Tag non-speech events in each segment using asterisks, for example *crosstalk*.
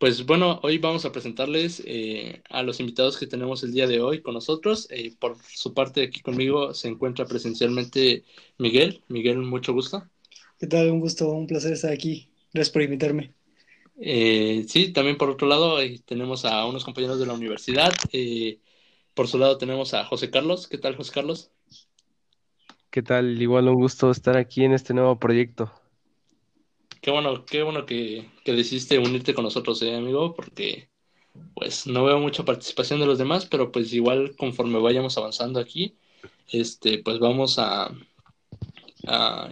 pues bueno, hoy vamos a presentarles eh, a los invitados que tenemos el día de hoy con nosotros. Eh, por su parte, aquí conmigo se encuentra presencialmente Miguel. Miguel, mucho gusto. ¿Qué tal? Un gusto, un placer estar aquí. Gracias por invitarme. Eh, sí, también por otro lado tenemos a unos compañeros de la universidad. por su lado tenemos a José Carlos. ¿Qué tal, José Carlos? ¿Qué tal? Igual un gusto estar aquí en este nuevo proyecto. Qué bueno, qué bueno que, que decidiste unirte con nosotros, eh, amigo, porque pues no veo mucha participación de los demás, pero pues igual conforme vayamos avanzando aquí, este, pues vamos a,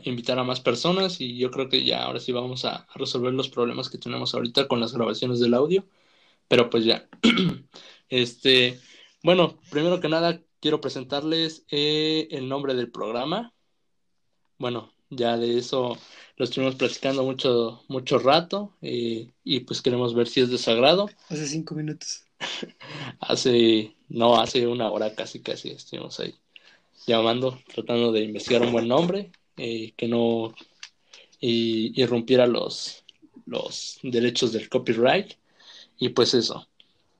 invitar a más personas y yo creo que ya ahora sí vamos a, resolver los problemas que tenemos ahorita con las grabaciones del audio, pero pues ya. *clears throat* este, bueno, primero que nada quiero presentarles eh, el nombre del programa. Bueno, ya de eso lo estuvimos platicando mucho, mucho rato eh, y pues queremos ver si es de sagrado. Hace cinco minutos. *laughs* hace, no, hace una hora casi, casi estuvimos ahí llamando, tratando de investigar un buen nombre eh, que no irrumpiera los, los derechos del copyright. Y pues eso.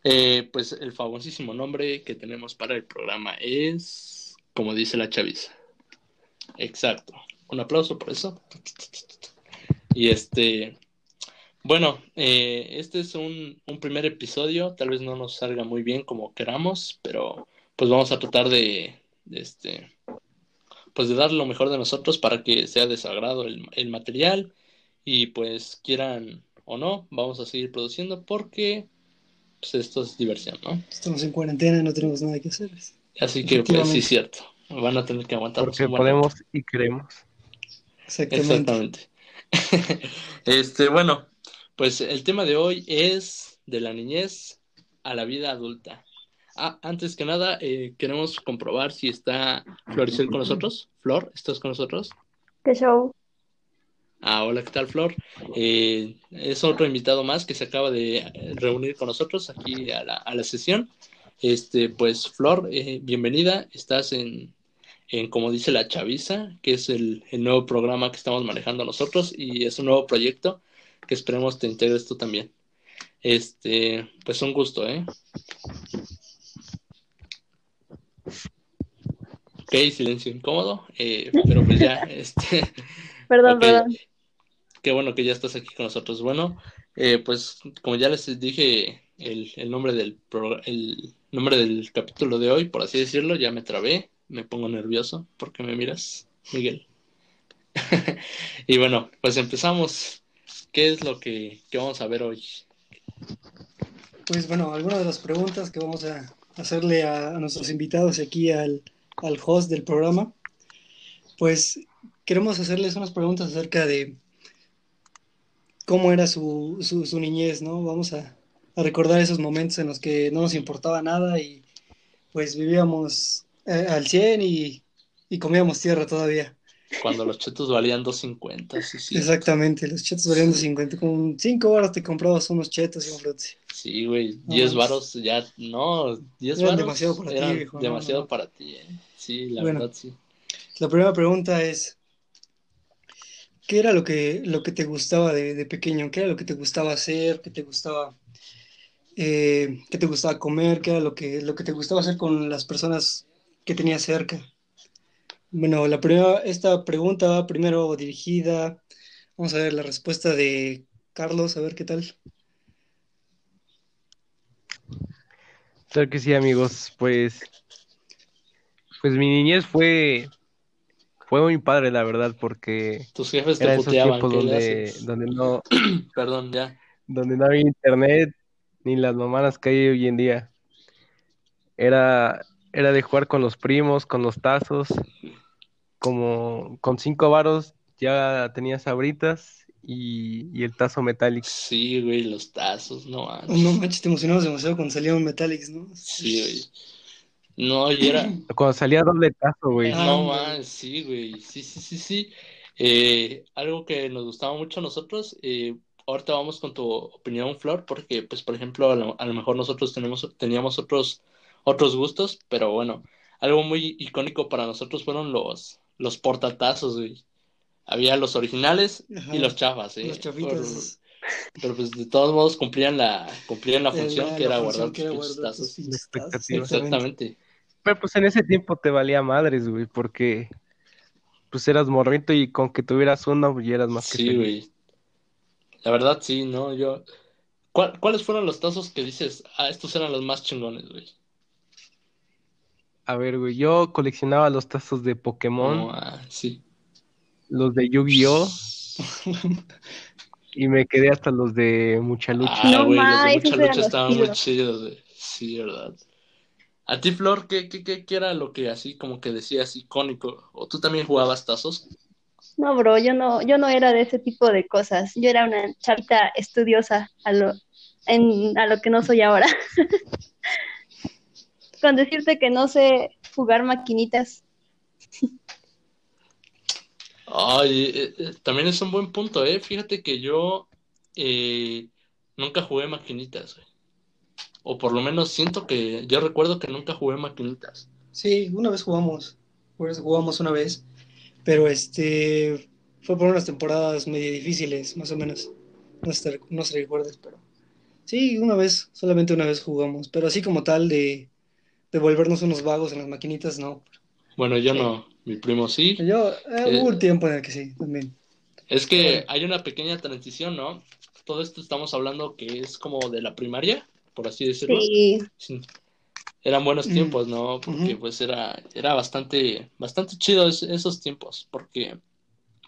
Eh, pues el famosísimo nombre que tenemos para el programa es, como dice la chaviza. Exacto. Un aplauso por eso. Y este, bueno, eh, este es un, un, primer episodio. Tal vez no nos salga muy bien como queramos, pero pues vamos a tratar de, este, pues de dar lo mejor de nosotros para que sea desagrado el, el material y pues quieran o no, vamos a seguir produciendo porque pues esto es diversión, ¿no? Estamos en cuarentena, no tenemos nada que hacer. Así que, pues sí, cierto. Van a tener que aguantar. Porque podemos y queremos. Exactamente. *laughs* este, bueno, pues el tema de hoy es de la niñez a la vida adulta. Ah, antes que nada, eh, queremos comprobar si está Floricel con nosotros. Flor, ¿estás con nosotros? ¿Qué show? Ah, hola, ¿qué tal, Flor? Eh, es otro invitado más que se acaba de reunir con nosotros aquí a la, a la sesión. Este, pues, Flor, eh, bienvenida. Estás en, en, como dice la Chaviza, que es el, el, nuevo programa que estamos manejando nosotros y es un nuevo proyecto que esperemos te integres tú también. Este, pues un gusto, ¿eh? Ok, silencio incómodo, eh, pero pues ya, *laughs* este... Perdón, perdón. Qué bueno que ya estás aquí con nosotros. Bueno, eh, pues como ya les dije el, el nombre del el nombre del capítulo de hoy, por así decirlo, ya me trabé, me pongo nervioso porque me miras, Miguel. *laughs* y bueno, pues empezamos. ¿Qué es lo que, que, vamos a ver hoy? Pues bueno, algunas de las preguntas que vamos a hacerle a, a nuestros invitados aquí al, al host del programa, pues queremos hacerles unas preguntas acerca de cómo era su, su, niñez, ¿no? Vamos a, recordar esos momentos en los que no nos importaba nada y pues vivíamos eh, al 100 y, comíamos tierra todavía. Cuando los chetos valían 2.50, sí, sí. Exactamente, los chetos valían 2.50. Con 5 baros te comprabas unos chetos y un frutti. Sí, güey, 10 baros ya, no, 10 baros. demasiado para ti, viejo. Demasiado para ti, eh. Sí, la verdad, sí. La primera pregunta es, ¿Qué era lo que, lo que te gustaba de, pequeño? ¿Qué era lo que te gustaba hacer? ¿Qué te gustaba, eh, ¿qué te gustaba comer? ¿Qué era lo que, lo que te gustaba hacer con las personas que tenías cerca? Bueno, la primera, esta pregunta va primero dirigida. Vamos a ver la respuesta de Carlos, a ver qué tal. Claro que sí, amigos. Pues, pues mi niñez fue fue muy padre, la verdad, porque. Tus jefes te puteaban. Donde, donde no. *clears throat* Perdón, ya. Donde no había internet ni las mamanas que hay hoy en día. Era, era de jugar con los primos, con los tazos. Como con cinco varos ya tenías abritas y, y, el tazo Metallic. Sí, güey, los tazos, no manches. No manches, te emocionabas demasiado cuando salían Metallics, ¿no? Sí, güey. No, y era. *clears throat* Cuando salía doble tazo, güey. no más, sí, güey. Sí, sí, sí, sí. Eh, algo que nos gustaba mucho a nosotros. Eh, ahorita vamos con tu opinión, Flor, porque, pues, por ejemplo, a lo, mejor nosotros tenemos, teníamos otros, otros gustos, pero bueno, algo muy icónico para nosotros fueron los, los portatazos, güey. Había los originales y los chafas, ¿eh? Los chafitas. pero pues de todos modos cumplían la, cumplían la función la- que la era función guardar que era tus pinches guardar tus tazos. pinches. Exactamente. Pero pues en ese tiempo te valía madres, güey, porque pues eras morrito y con que tuvieras uno pues, ya eras más que Sí, feliz. güey. La verdad, sí, ¿no? Yo. ¿Cuál- ¿Cuáles fueron los tazos que dices? Ah, estos eran los más chingones, güey. A ver, güey, yo coleccionaba los tazos de Pokémon, ah, sí. los de Yu-Gi-Oh! *laughs* y me quedé hasta los de Mucha Lucha. Ah, No güey, los de mucha lucha estaban muy chidos. chidos, güey. Sí, verdad. A ti, Flor, ¿qué, qué, qué, qué era lo que así como que decías icónico? ¿O tú también jugabas tazos? No, bro, yo no, yo no era de ese tipo de cosas. Yo era una chavita estudiosa a lo, en, a lo que no soy ahora. *laughs* Con decirte que no sé jugar maquinitas. Ay, eh, eh, también es un buen punto, ¿eh? Fíjate que yo eh, nunca jugué maquinitas, güey. O por lo menos siento que yo recuerdo que nunca jugué maquinitas. Sí, una vez jugamos, pues jugamos una vez, pero este fue por unas temporadas medio difíciles, más o menos. No sé, no sé si recuerdas, pero sí, una vez, solamente una vez jugamos, pero así como tal de, de volvernos unos vagos en las maquinitas, no. Bueno, yo no, mi primo sí. Yo, eh, Eh, hubo un tiempo en el que sí, también. Es que hay una pequeña transición, ¿no? Todo esto estamos hablando que es como de la primaria, por así decirlo. Sí, Sí. Eran buenos Mm. tiempos, ¿no? Porque pues era, era bastante, bastante chido es- esos tiempos, porque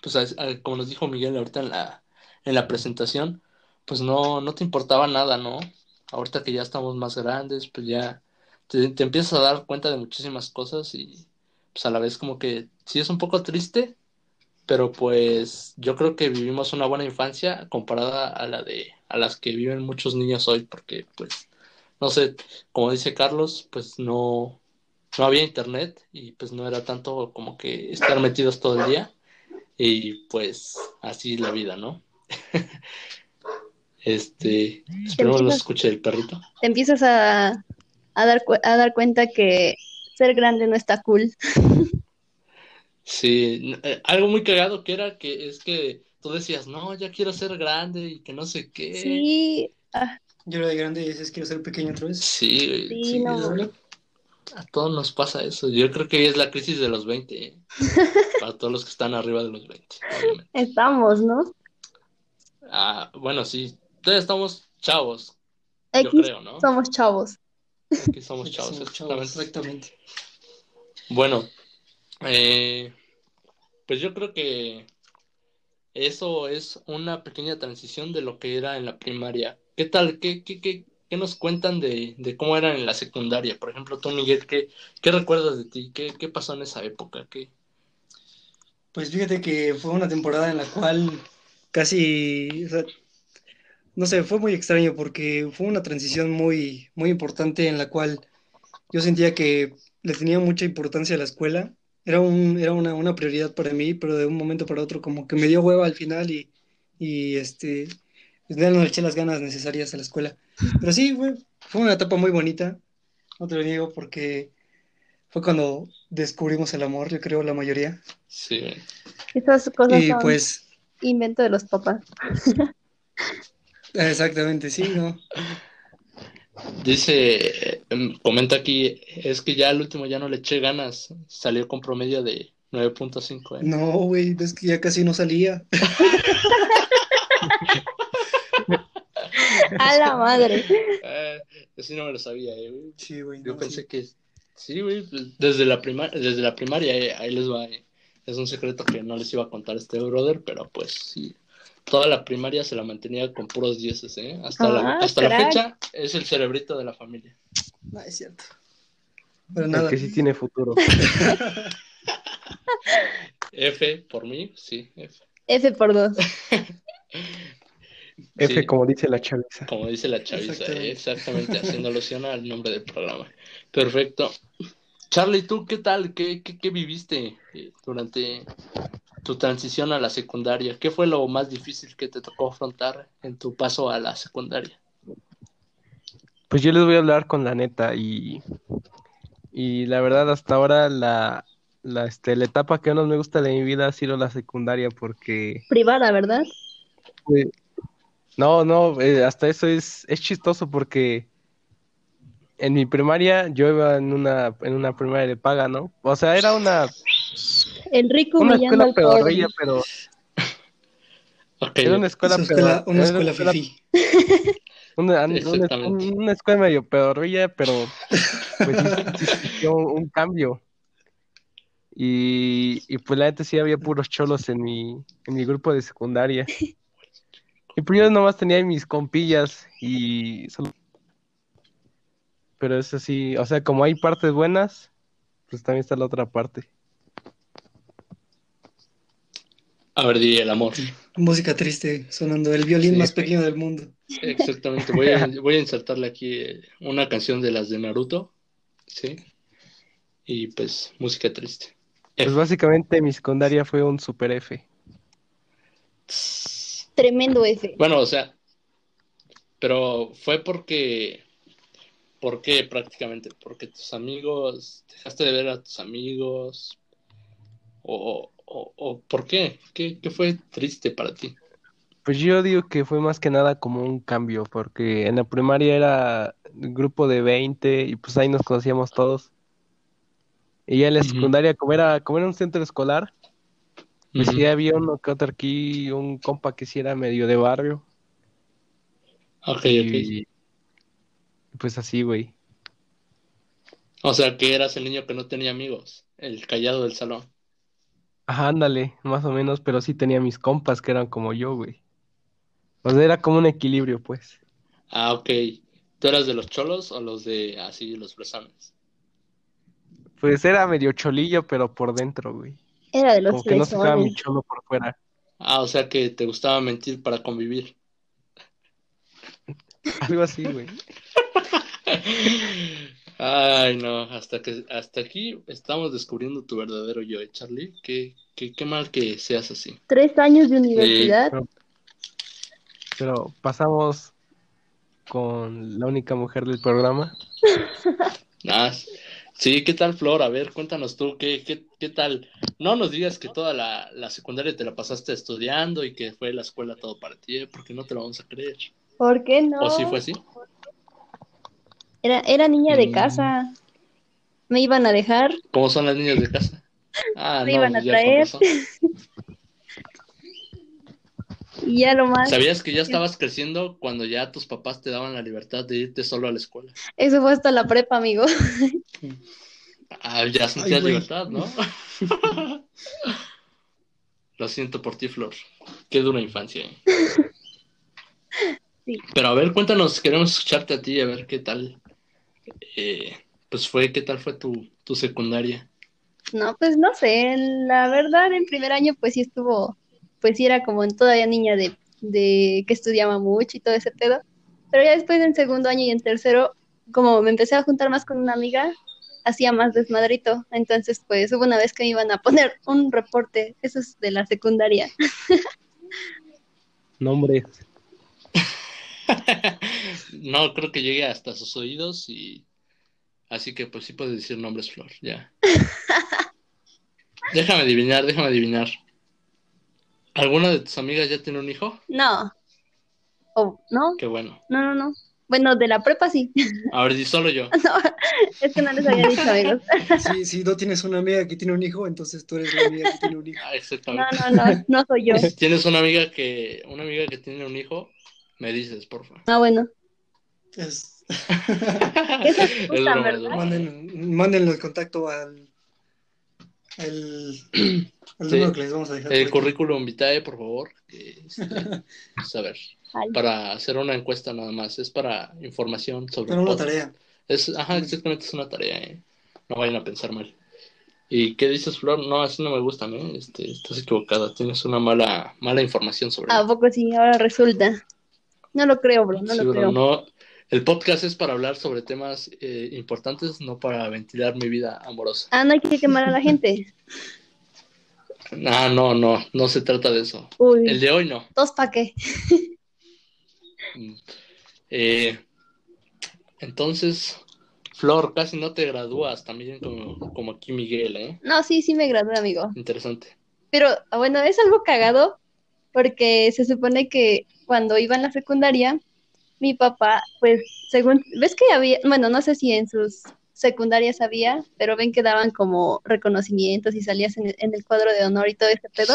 pues a- a- como nos dijo Miguel ahorita en la, en la presentación, pues no, no te importaba nada, ¿no? Ahorita que ya estamos más grandes, pues ya te, te empiezas a dar cuenta de muchísimas cosas y pues a la vez como que sí es un poco triste, pero pues yo creo que vivimos una buena infancia comparada a la de, a las que viven muchos niños hoy, porque pues, no sé, como dice Carlos, pues no, no había internet y pues no era tanto como que estar metidos todo el día y pues así la vida, ¿no? *laughs* Este, esperemos empiezas- escuche el perrito. te empiezas a, a dar, cu- a dar cuenta que ser grande no está cool. Sí, eh, algo muy cagado que era que es que tú decías, no, ya quiero ser grande y que no sé qué. Sí, ah, Yo era de grande y dices, quiero ser pequeño otra vez. Sí, Sí, sí, no. es. A todos nos pasa eso. Yo creo que es la crisis de los 20, ¿eh? *laughs* Para todos los que están arriba de los 20, obviamente. estamos, ¿no? Ah, bueno, sí, todavía estamos chavos, yo X creo, ¿no? somos chavos. Que somos Aquí chavos, somos chavos, exactamente. Bueno, eh, pues yo creo que eso es una pequeña transición de lo que era en la primaria. ¿Qué tal? ¿Qué, qué, qué, qué nos cuentan de, de cómo era en la secundaria? Por ejemplo, tú, Miguel, ¿qué, qué recuerdas de ti? ¿Qué, qué pasó en esa época? ¿Qué? Pues fíjate que fue una temporada en la cual casi, o sea, no sé, fue muy extraño porque fue una transición muy, muy importante en la cual yo sentía que le tenía mucha importancia a la escuela. Era un, era una, una prioridad para mí, pero de un momento para otro como que me dio hueva al final y, y este, pues ya no le eché las ganas necesarias a la escuela. Pero sí, fue, fue una etapa muy bonita, no te lo niego, porque fue cuando descubrimos el amor, yo creo, la mayoría. Sí, Esas cosas Y son pues... invento de los papás. *laughs* Exactamente, sí, ¿no? dice, em, comenta aquí, es que ya al último ya no le eché ganas, salió con promedio de 9.5, ¿eh? No, güey, es que ya casi no salía. *laughs* A la madre. Eh, eso no me lo sabía, eh, güey. Sí, güey. Yo no, pensé sí. que sí, güey, desde la primaria, desde la primaria, eh, ahí les va. eh. Es un secreto que no les iba a contar este brother, pero pues sí. Toda la primaria se la mantenía con puros dieces, ¿eh? Hasta la, Ah, hasta la fecha es el cerebrito de la familia. No, es cierto. Pero nada. que sí tiene futuro. *laughs* F por mí, sí, F. F por dos. *laughs* F, Sí, como dice la chaviza. como dice la chaviza, Exactamente. eh, exactamente, *laughs* haciendo alusión al nombre del programa. Perfecto. Charlie, ¿tú qué tal? ¿Qué, qué, qué viviste eh, durante tu transición a la secundaria? ¿Qué fue lo más difícil que te tocó afrontar en tu paso a la secundaria? Pues yo les voy a hablar con la neta y, y la verdad hasta ahora la, la, este, la etapa que menos me gusta de mi vida ha sido la secundaria porque Privada, ¿verdad? pues, No, no, eh, hasta eso es, es chistoso porque en mi primaria yo iba en una, en una primaria de paga, ¿no? O sea, era una, El rico una humillando escuela pedorrilla, pero *laughs* Ok, era una escuela Una escuela, una escuela fifi. *laughs* Una, una- Exactamente. una escuela medio pedorrilla, pero pues sí, sí *laughs* existió un, un cambio. Y, y pues la neta sí había puros cholos en mi, en mi grupo de secundaria. Y pues yo nomás tenía mis compillas y solo- Pero eso sí, o sea, como hay partes buenas, pues también está la otra parte. A ver, di el amor. Música triste sonando, el violín Sí. más pequeño del mundo. Exactamente, voy a, *laughs* voy a insertarle aquí eh, una canción de las de Naruto, ¿sí? Y pues música triste. Pues básicamente mi secundaria fue un super F. Tremendo F. Bueno, o sea, pero fue porque, ¿por qué prácticamente? Porque tus amigos, dejaste de ver a tus amigos, o, o, o ¿por qué? qué? ¿Qué fue triste para ti? Pues yo digo que fue más que nada como un cambio, porque en la primaria era un grupo de 20 y pues ahí nos conocíamos todos. Y ya en la secundaria, como era, como era un centro escolar, pues sí había uno que otro aquí, un compa que sí era medio de barrio. Ok, ok. Pues así, güey. O sea, que eras el niño que no tenía amigos, el callado del salón. Ajá, ándale, más o menos, pero sí tenía mis compas que eran como yo, güey. O sea, era como un equilibrio, pues. Ah, ok. ¿Tú eras de los cholos o los de así, los fresones? Pues era medio cholillo, pero por dentro, güey. Era de los Como que no sacaba mi fresones. cholo por fuera. Ah, o sea que te gustaba mentir para convivir. *laughs* Algo así, güey. *laughs* Ay, no, hasta que hasta aquí estamos descubriendo tu verdadero yo, ¿eh, Charlie. Qué, qué, qué mal que seas así. Tres años de universidad. Pero pasamos con la única mujer del programa. *laughs* Ah, sí, ¿qué tal, Flor? A ver, cuéntanos tú, ¿qué, qué, qué tal? No nos digas que toda la, la secundaria te la pasaste estudiando y que fue la escuela todo para ti, ¿eh? porque no te lo vamos a creer. ¿Por qué no? ¿O sí fue así? Era, era niña de Mm. casa. Me iban a dejar. ¿Cómo son las niñas de casa? Ah, *laughs* Me no, iban a pues ya traer. *laughs* Y ya lo más. ¿Sabías que ya estabas *laughs* creciendo cuando ya tus papás te daban la libertad de irte solo a la escuela? Eso fue hasta la prepa, amigo. Ah, ya sentías libertad, ¿no? Lo siento por ti, Flor. Qué dura infancia. ¿eh? Sí. Pero a ver, cuéntanos, queremos escucharte a ti, a ver qué tal. Eh, pues fue, ¿qué tal fue tu, tu secundaria? No, pues no sé. La verdad, en primer año, pues sí estuvo. Pues sí era como todavía niña de, de que estudiaba mucho y todo ese pedo. Pero ya después en segundo año y en tercero, como me empecé a juntar más con una amiga, hacía más desmadrito. Entonces, pues hubo una vez que me iban a poner un reporte. Eso es de la secundaria. *laughs* Nombres. *laughs* no, creo que llegue hasta sus oídos y así que pues sí puedes decir nombres, Flor, ya. *laughs* déjame adivinar, déjame adivinar. ¿Alguna de tus amigas ya tiene un hijo? No. Oh, no, Qué bueno. no, no, no. Bueno, de la prepa sí. A ver, di solo yo. *laughs* No, es que no les había dicho, amigos. Si, si no tienes una amiga que tiene un hijo, entonces tú eres la amiga que tiene un hijo. Ah, No, exactamente. no, no, no soy yo. Si tienes una amiga que, una amiga que tiene un hijo, me dices, por favor. Ah, bueno. Es- *laughs* Eso es. Manden, mándenlo el contacto al, al, al Sí. número que les vamos a dejar. El currículum vitae, por favor. que, este, *laughs* a ver, Ay, para hacer una encuesta nada más. Es para información sobre Pero el una tarea. Es, ajá, exactamente, es una tarea, ¿eh? No vayan a pensar mal. ¿Y qué dices, Flor? No, así no me gustan, ¿eh? Este, estás equivocada. Tienes una mala, mala información sobre ¿A poco sí? Ahora resulta. No lo creo, bro, no Sí, lo bro, creo. no. El podcast es para hablar sobre temas eh, importantes, no para ventilar mi vida amorosa. Ah, no hay que quemar a la gente. Ah, no, no, no se trata de eso. Uy, El de hoy no. ¿dos pa' qué? Mm. Eh, entonces, Flor, casi no te gradúas también como, como aquí Miguel, ¿eh? No, sí, sí me gradué, amigo. Interesante. Pero, ah, bueno, es algo cagado porque se supone que cuando iba en la secundaria, mi papá, pues, según, ves que había, bueno, no sé si en sus secundarias había, pero ven que daban como reconocimientos y salías en, en el cuadro de honor y todo ese pedo.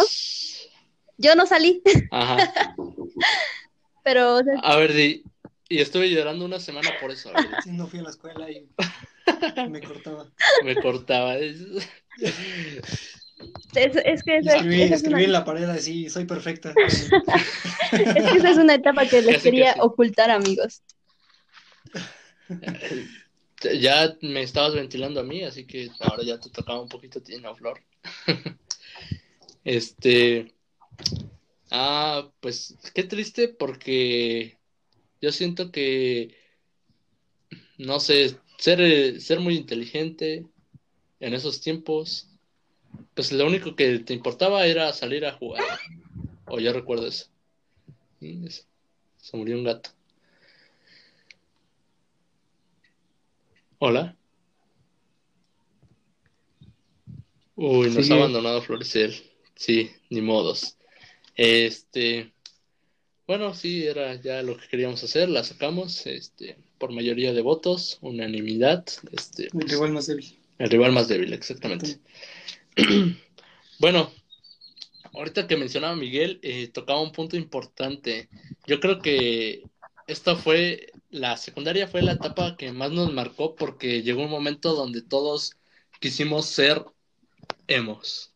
Yo no salí, Ajá. *laughs* pero o sea, A ver, di- y estuve llorando una semana por eso. Sí, no fui a la escuela y *laughs* me cortaba. me cortaba. *laughs* Es- que esa, Escribí, esa es una, escribí en la pared así, soy perfecta. *laughs* es que esa es una etapa que les quería ocultar, amigos. *laughs* Ya me estabas ventilando a mí, así que ahora ya te tocaba un poquito a ti, ¿no, Flor? *laughs* Este. Ah, pues qué triste porque yo siento que, no sé, ser, ser muy inteligente en esos tiempos, pues lo único que te importaba era salir a jugar. O yo recuerdo eso. Es- Se murió un gato. Hola. Uy, nos ha abandonado Floricel. Sí, ni modos. Este, bueno, sí, era ya lo que queríamos hacer, la sacamos, este, por mayoría de votos, unanimidad, este, El rival más débil. el rival más débil, exactamente. *clears throat* Bueno, ahorita que mencionaba Miguel, eh, tocaba un punto importante. Yo creo que esta fue, la secundaria fue la etapa que más nos marcó porque llegó un momento donde todos quisimos ser emos.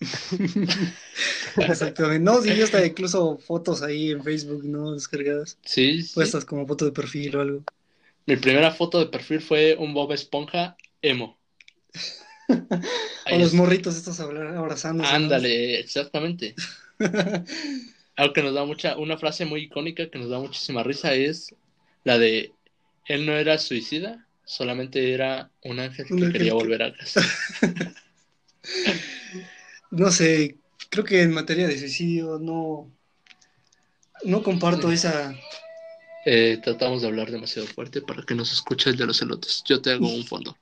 *laughs* Exactamente. No, sí, yo hasta incluso fotos ahí en Facebook, ¿no? Descargadas. Sí, sí. Puestas como foto de perfil o algo. Mi primera foto de perfil fue un Bob Esponja emo. *laughs* *laughs* O los morritos estos abra- abrazándose. Ándale, exactamente. *laughs* Algo que nos da mucha, una frase muy icónica que nos da muchísima risa es la de él no era suicida, solamente era un ángel que Un quería que- volver a casa. *laughs* No sé, creo que en materia de suicidio no, no comparto esa... Eh, tratamos de hablar demasiado fuerte para que nos escuche el de los elotes. Yo te hago un fondo.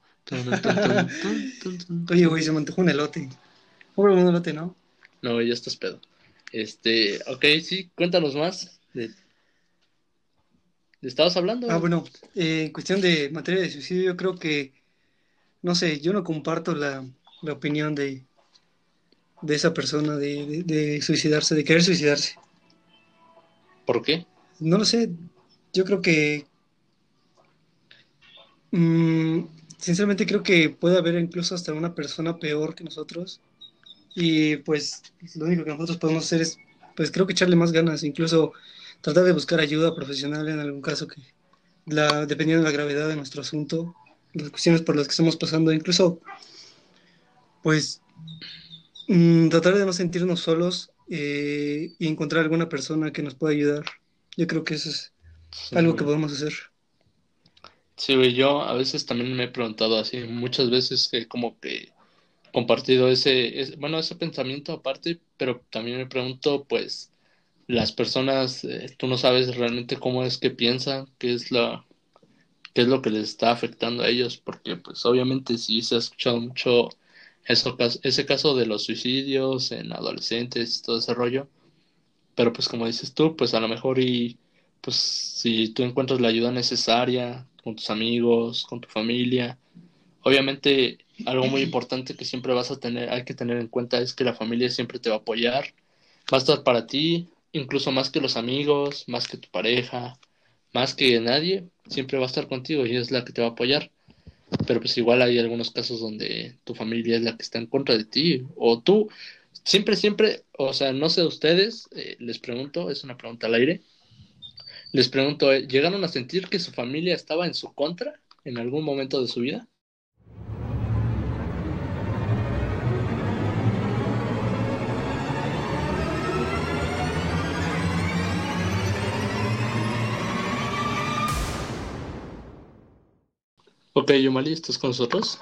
Oye, güey, se me antojó un elote. Un elote, ¿no? No, ya estás pedo. Este, ok, sí, cuéntanos más. De... ¿de estabas hablando? Ah, bueno, eh, en cuestión de materia de suicidio, yo creo que, no sé, yo no comparto la, la opinión de, de esa persona de, de- de suicidarse, de querer suicidarse. ¿Por qué? No lo sé, yo creo que, mm, sinceramente creo que puede haber incluso hasta una persona peor que nosotros y pues lo único que nosotros podemos hacer es, pues creo que echarle más ganas, incluso tratar de buscar ayuda profesional en algún caso que, la, dependiendo de la gravedad de nuestro asunto, las cuestiones por las que estamos pasando, incluso pues mm, tratar de no sentirnos solos eh, y encontrar alguna persona que nos pueda ayudar. Yo creo que eso es algo que podemos hacer. Sí, güey, yo a veces también me he preguntado así, muchas veces que como que compartido ese, bueno, ese pensamiento aparte, pero también me pregunto, pues, las personas, eh, tú no sabes realmente cómo es que piensan, qué es la, qué es lo que les está afectando a ellos, porque pues obviamente sí se ha escuchado mucho eso, ese caso de los suicidios en adolescentes y todo ese rollo, pero pues como dices tú, pues a lo mejor y pues si tú encuentras la ayuda necesaria con tus amigos, con tu familia, obviamente algo muy importante que siempre vas a tener, hay que tener en cuenta es que la familia siempre te va a apoyar, va a estar para ti, incluso más que los amigos, más que tu pareja, más que nadie, siempre va a estar contigo y es la que te va a apoyar. Pero pues igual hay algunos casos donde tu familia es la que está en contra de ti o tú, siempre, siempre, o sea, no sé ustedes, eh, les pregunto, es una pregunta al aire, les pregunto, eh, ¿llegaron a sentir que su familia estaba en su contra en algún momento de su vida? Ok, Yomali, ¿estás con nosotros?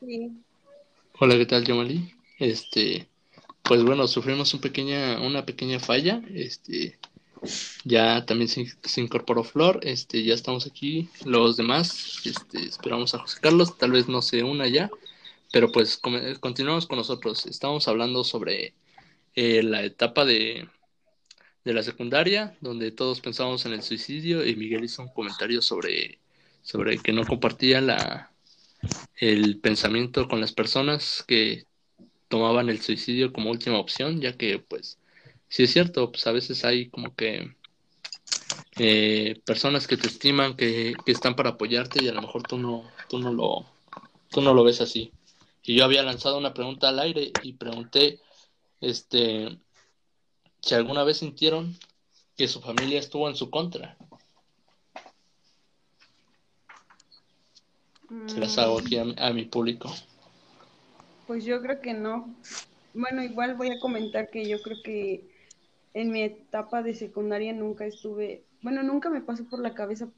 Sí. Hola, ¿qué tal, Yomali? Este, pues bueno, sufrimos un pequeña, una pequeña falla. Este, ya también se, incorporó Flor. Este, ya estamos aquí. Los demás, este, esperamos a José Carlos. Tal vez no se una ya, pero pues continuamos con nosotros. Estamos hablando sobre eh, la etapa de, de la secundaria, donde todos pensábamos en el suicidio y Miguel hizo un comentario sobre, sobre que no compartía la, el pensamiento con las personas que tomaban el suicidio como última opción, ya que pues sí es cierto, pues a veces hay como que eh, personas que te estiman, que, que, están para apoyarte y a lo mejor tú no, tú no lo, tú no lo ves así. Y yo había lanzado una pregunta al aire y pregunté, este, si alguna vez sintieron que su familia estuvo en su contra. Se las hago aquí a, a mi público. Pues yo creo que no. Bueno, igual voy a comentar que yo creo que en mi etapa de secundaria nunca estuve, bueno, nunca me pasó por la cabeza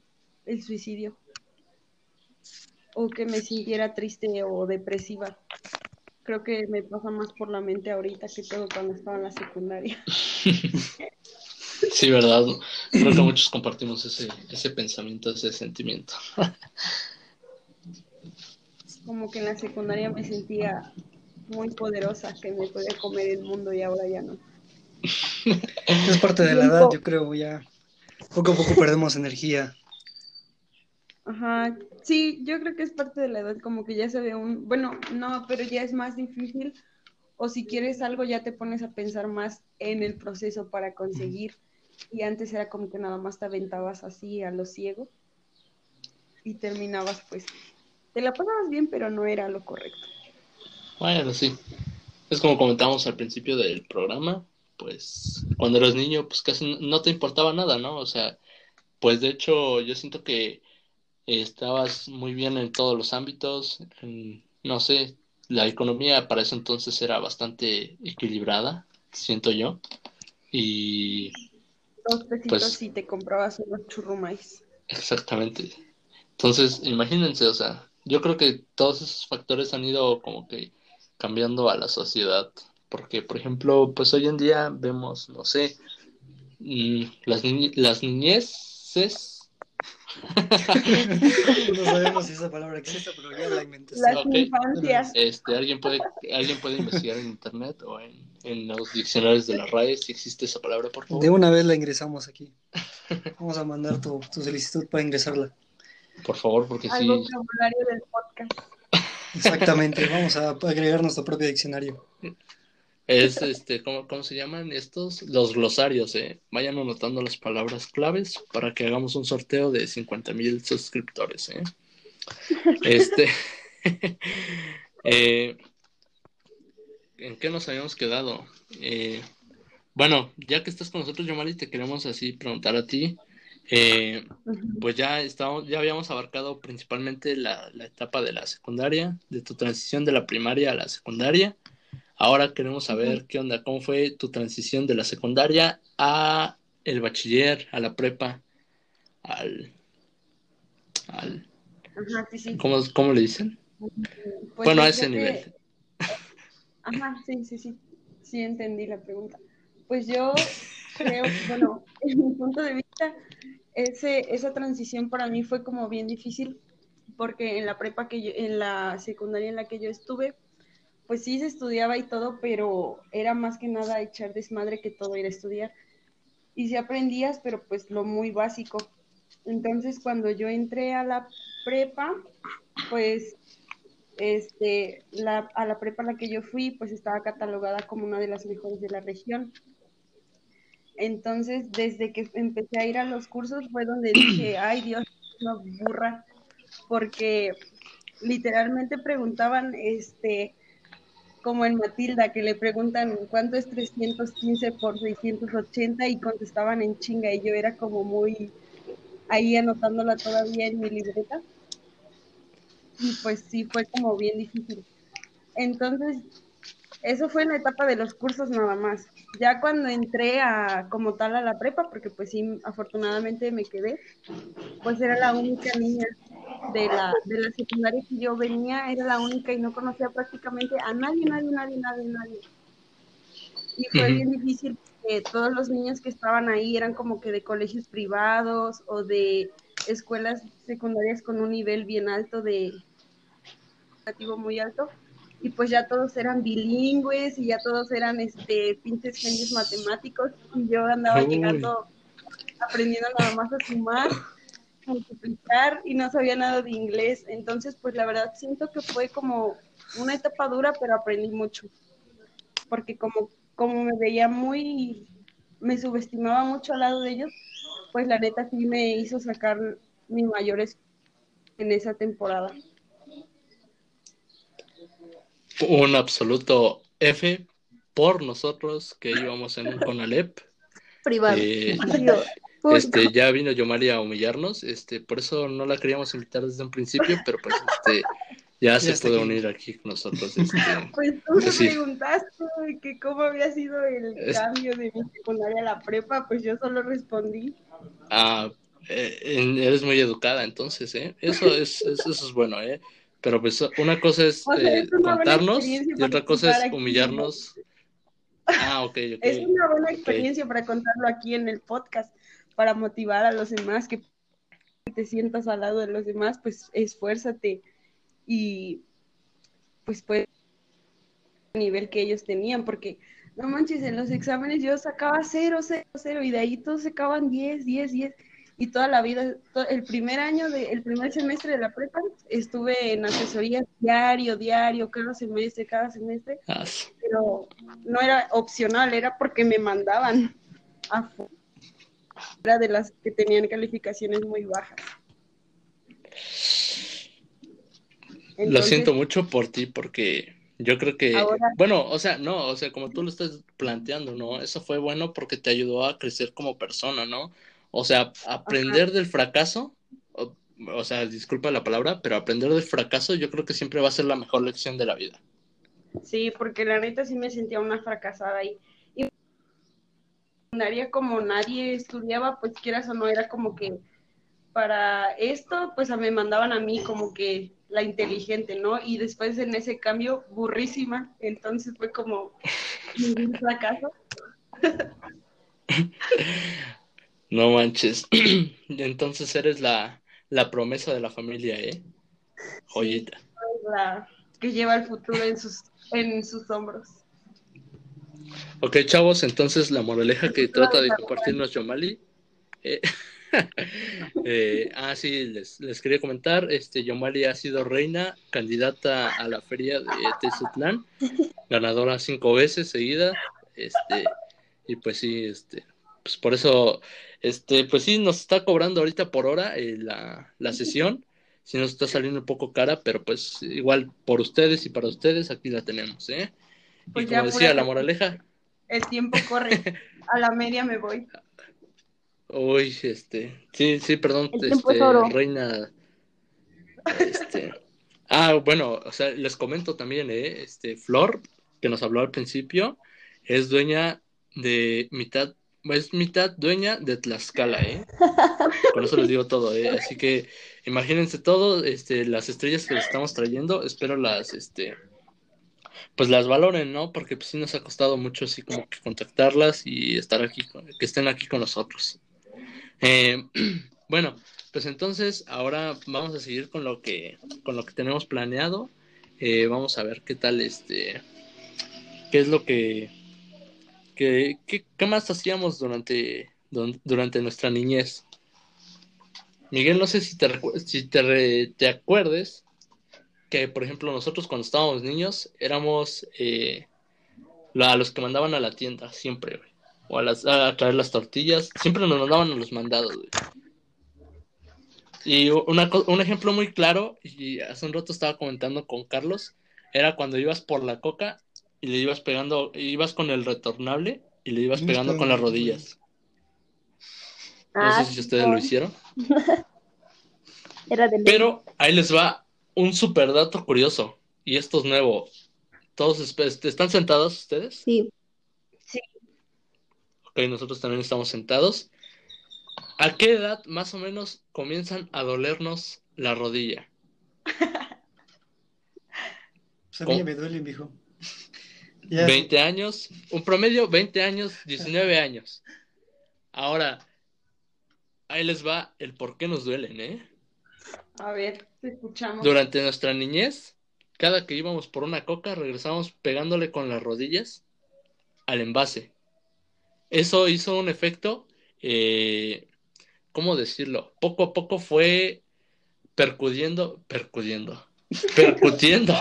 el suicidio o que me sintiera triste o depresiva. Creo que me pasa más por la mente ahorita que todo cuando estaba en la secundaria. Sí, verdad. Creo que muchos compartimos ese, ese pensamiento, ese sentimiento. Como que en la secundaria me sentía muy poderosa, que me podía comer el mundo y ahora ya no. Es parte de la edad, yo creo, ya poco a poco perdemos energía. Ajá, sí, yo creo que es parte de la edad, como que ya se ve un, bueno, no, pero ya es más difícil, o si quieres algo ya te pones a pensar más en el proceso para conseguir, y antes era como que nada más te aventabas así a lo ciego, y terminabas pues, te la pasabas bien, pero no era lo correcto. Bueno, sí, es como comentamos al principio del programa, pues cuando eras niño, pues casi no te importaba nada, ¿no? O sea, pues de hecho yo siento que estabas muy bien en todos los ámbitos, no sé, la economía para ese entonces era bastante equilibrada, siento yo, y... Dos pesitos pues, y te comprabas unos churrumais. Exactamente. Entonces, imagínense, o sea, yo creo que todos esos factores han ido como que cambiando a la sociedad, porque, por ejemplo, pues hoy en día vemos, no sé, mm, las, ni las niñeces *laughs* no sabemos si esa palabra existe, pero ya la inventé. Las okay. infancias. Este, ¿alguien, puede, alguien puede investigar en internet o en, en, los diccionarios de la RAE si existe esa palabra, por favor. De una vez la ingresamos aquí. Vamos a mandar tu, tu solicitud para ingresarla. Por favor, porque Al sí. vocabulario del podcast. Exactamente, vamos a agregar nuestro propio diccionario. Es este, ¿cómo, ¿cómo, se llaman estos? Los glosarios, eh. Vayan anotando las palabras claves para que hagamos un sorteo de 50 mil suscriptores, eh. *laughs* Este. *laughs* eh, ¿En qué nos habíamos quedado? Eh, bueno, ya que estás con nosotros, Yomari, te queremos así preguntar a ti. Eh, pues ya estamos, ya habíamos abarcado principalmente la, la etapa de la secundaria, de tu transición de la primaria a la secundaria. Ahora queremos saber qué onda, cómo fue tu transición de la secundaria a el bachiller, a la prepa, al... al Ajá, sí, sí. ¿cómo, ¿Cómo le dicen? Pues bueno, a ese nivel. *laughs* Ajá, sí, sí, sí. Sí, entendí la pregunta. Pues yo creo, *laughs* bueno, en mi punto de vista, ese, esa transición para mí fue como bien difícil, porque en la prepa que yo, en la secundaria en la que yo estuve, pues sí se estudiaba y todo, pero era más que nada echar desmadre que todo ir a estudiar. Y sí aprendías, pero pues lo muy básico. Entonces, cuando yo entré a la prepa, pues este, la, a la prepa a la que yo fui, pues estaba catalogada como una de las mejores de la región. Entonces, desde que empecé a ir a los cursos fue donde dije, *clears throat* ay Dios, una burra, porque literalmente preguntaban, este, como en Matilda, que le preguntan cuánto es 315 por 680 y contestaban en chinga y yo era como muy ahí anotándola todavía en mi libreta. Y pues sí, fue como bien difícil. Entonces, eso fue en la etapa de los cursos nada más. Ya cuando entré a como tal a la prepa, porque pues sí, afortunadamente me quedé, pues era la única niña de la, de la secundaria que yo venía, era la única y no conocía prácticamente a nadie, nadie, nadie, nadie, nadie. Y fue Ujú. bien difícil porque todos los niños que estaban ahí eran como que de colegios privados o de escuelas secundarias con un nivel bien alto de educativo muy alto. y pues ya todos eran bilingües y ya todos eran este pinches genios matemáticos y yo andaba llegando aprendiendo nada más a sumar, multiplicar y no sabía nada de inglés. Entonces, pues la verdad siento que fue como una etapa dura, pero aprendí mucho. Porque como, como me veía muy, me subestimaba mucho al lado de ellos, pues la neta sí me hizo sacar mis mayores en esa temporada. Un absoluto F por nosotros que íbamos en un Conalep. Privado. Eh, este, ya vino Yomari a humillarnos, este, por eso no la queríamos invitar desde un principio, pero pues este, ya, *laughs* se puede unir aquí con nosotros. Este, *laughs* pues tú me preguntaste que cómo había sido el cambio de mi secundaria a la prepa, pues yo solo respondí. Ah, eh, eres muy educada entonces, ¿eh? Eso es, eso, es bueno, ¿eh? Pero pues una cosa es, eh, contarnos y otra cosa es humillarnos. Ah, ok, ok. Es una buena experiencia para contarlo aquí en el podcast para motivar a los demás, que te sientas al lado de los demás, pues esfuérzate y pues pues el nivel que ellos tenían, porque no manches, en los exámenes yo sacaba 0, 0, 0 y de ahí todos sacaban 10, 10, 10 y toda la vida, el primer año, de, el primer semestre de la prepa, estuve en asesoría diario, diario, cada semestre, cada semestre, pero no era opcional, era porque me mandaban a era de las que tenían calificaciones muy bajas. lo siento mucho por ti porque yo creo que, bueno, o sea, no, o sea, como tú lo estás planteando, ¿no? Eso fue bueno porque te ayudó a crecer como persona, ¿no? O sea, aprender del fracaso, o, sea, disculpa la palabra, pero aprender del fracaso yo creo que siempre va a ser la mejor lección de la vida. Sí, porque la neta sí me sentía una fracasada como nadie estudiaba, pues quieras o no, era como que para esto, pues me mandaban a mí como que la inteligente, ¿no? Y después en ese cambio, burrísima, entonces fue como un fracaso. *laughs* No manches. *clears throat* Entonces eres la, la promesa de la familia, ¿eh? Joyita. la que lleva el futuro en sus, en sus hombros. Ok, chavos, entonces la moraleja que trata de compartirnos Yomali. Eh, *laughs* eh, ah, sí, les, les, quería comentar, este Yomali ha sido reina, candidata a la feria de Tezutlán, ganadora cinco veces seguida, este, y pues sí, este, pues por eso, este, pues sí, nos está cobrando ahorita por hora eh, la, la sesión, si nos está saliendo un poco cara, pero pues igual por ustedes y para ustedes aquí la tenemos, ¿eh? Y pues como decía, la moraleja, el tiempo corre. *laughs* A la media me voy. Uy, este, sí, sí, perdón, este, reina, este, ah, bueno, o sea, les comento también, eh, este, Flor, que nos habló al principio, es dueña de mitad, es mitad dueña de Tlaxcala, eh, *laughs* con eso les digo todo, eh, así que imagínense todo, este, las estrellas que les estamos trayendo, espero las, este, pues las valoren, ¿no? Porque pues sí nos ha costado mucho así como que contactarlas y estar aquí, que estén aquí con nosotros. Eh, *clears throat* bueno, pues entonces ahora vamos a seguir con lo que, con lo que tenemos planeado. Eh, vamos a ver qué tal este, qué es lo que, qué, qué más hacíamos durante, durante nuestra niñez. Miguel, no sé si te, si te, te acuerdes que, por ejemplo, nosotros cuando estábamos niños éramos eh, a los que mandaban a la tienda, siempre, O a, las, a traer las tortillas, siempre nos mandaban a los mandados, Y un ejemplo muy claro, y hace un rato estaba comentando con Carlos, era cuando ibas por la coca y le ibas pegando, ibas con el retornable y le ibas pegando con las rodillas. No sé ah, si ustedes lo hicieron. *laughs* Pero ahí les va un super dato curioso, y esto es nuevo. ¿Todos están sentados ustedes? Sí. Sí. Ok, nosotros también estamos sentados. ¿A qué edad más o menos comienzan a dolernos la rodilla? *laughs* Pues a mí me duele, mijo. *laughs* 20 años, un promedio 20 años, 19 años. Ahora, ahí les va el por qué nos duelen, ¿eh? A ver, te escuchamos. Durante nuestra niñez, cada que íbamos por una coca, regresábamos pegándole con las rodillas al envase. Eso hizo un efecto, eh, ¿cómo decirlo? Poco a poco fue percudiendo, percudiendo, *laughs* percutiendo.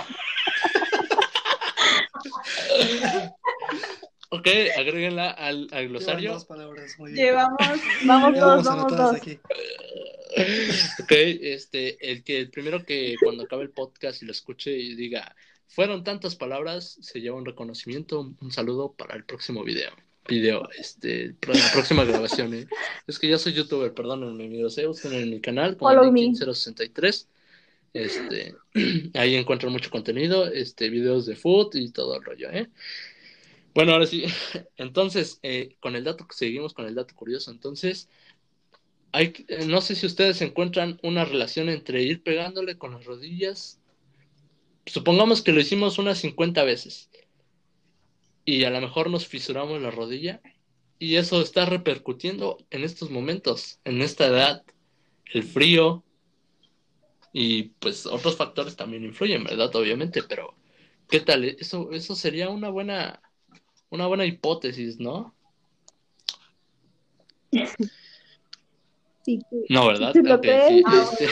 ok, agréguenla al, al glosario. Dos palabras, muy bien. Llevamos, Vamos todos, vamos todos. aquí. *laughs* Ok, este, el que el primero que cuando acabe el podcast y lo escuche y diga, fueron tantas palabras, se lleva un reconocimiento, un, saludo para el próximo video. Video, este, la próxima grabación, ¿eh? Es que ya soy youtuber, perdónenme, amigos, ¿eh? Busquen en mi canal como Follow me. Linkin063. Este, *clears throat* ahí encuentran mucho contenido, este, videos de food y todo el rollo, ¿eh? Bueno, ahora sí, *laughs* entonces, eh, con el dato, seguimos con el dato curioso, entonces, hay, eh, no sé si ustedes encuentran una relación entre ir pegándole con las rodillas. Supongamos que lo hicimos unas 50 veces y a lo mejor nos fisuramos la rodilla y eso está repercutiendo en estos momentos, en esta edad, el frío y pues otros factores también influyen, ¿verdad? Obviamente, pero ¿qué tal? Eso, eso sería una buena, una buena hipótesis, ¿no? *laughs* Sí, sí. No, ¿verdad? *laughs* Sí, Ah, este-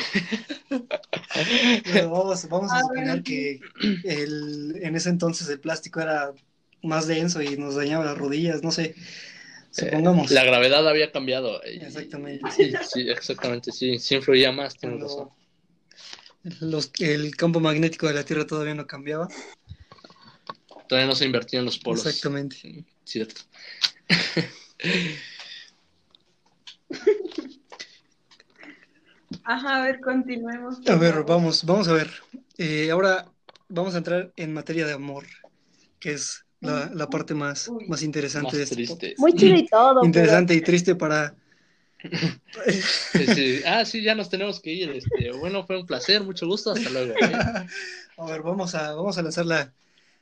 *laughs* Pero vamos, vamos a Ah, suponer bueno, que el, en ese entonces el plástico era más denso y nos dañaba las rodillas, no sé. Supongamos. La gravedad había cambiado. y- Exactamente. Sí, sí, exactamente, sí, sí influía más, tienes razón. Los- el campo magnético de la Tierra todavía no cambiaba. Todavía no se invertía en los polos. Exactamente. Cierto. *laughs* Ajá, a ver, continuemos. A ver, vamos, vamos a ver. Eh, ahora vamos a entrar en materia de amor, que es la, la parte más, Uy. más interesante Más de este triste. Muy chido y todo. pero- Interesante y triste para... Sí, sí. Ah, sí, ya nos tenemos que ir. Este, bueno, fue un placer, mucho gusto, hasta luego. ¿eh? *laughs* A ver, vamos a, vamos a lanzar la,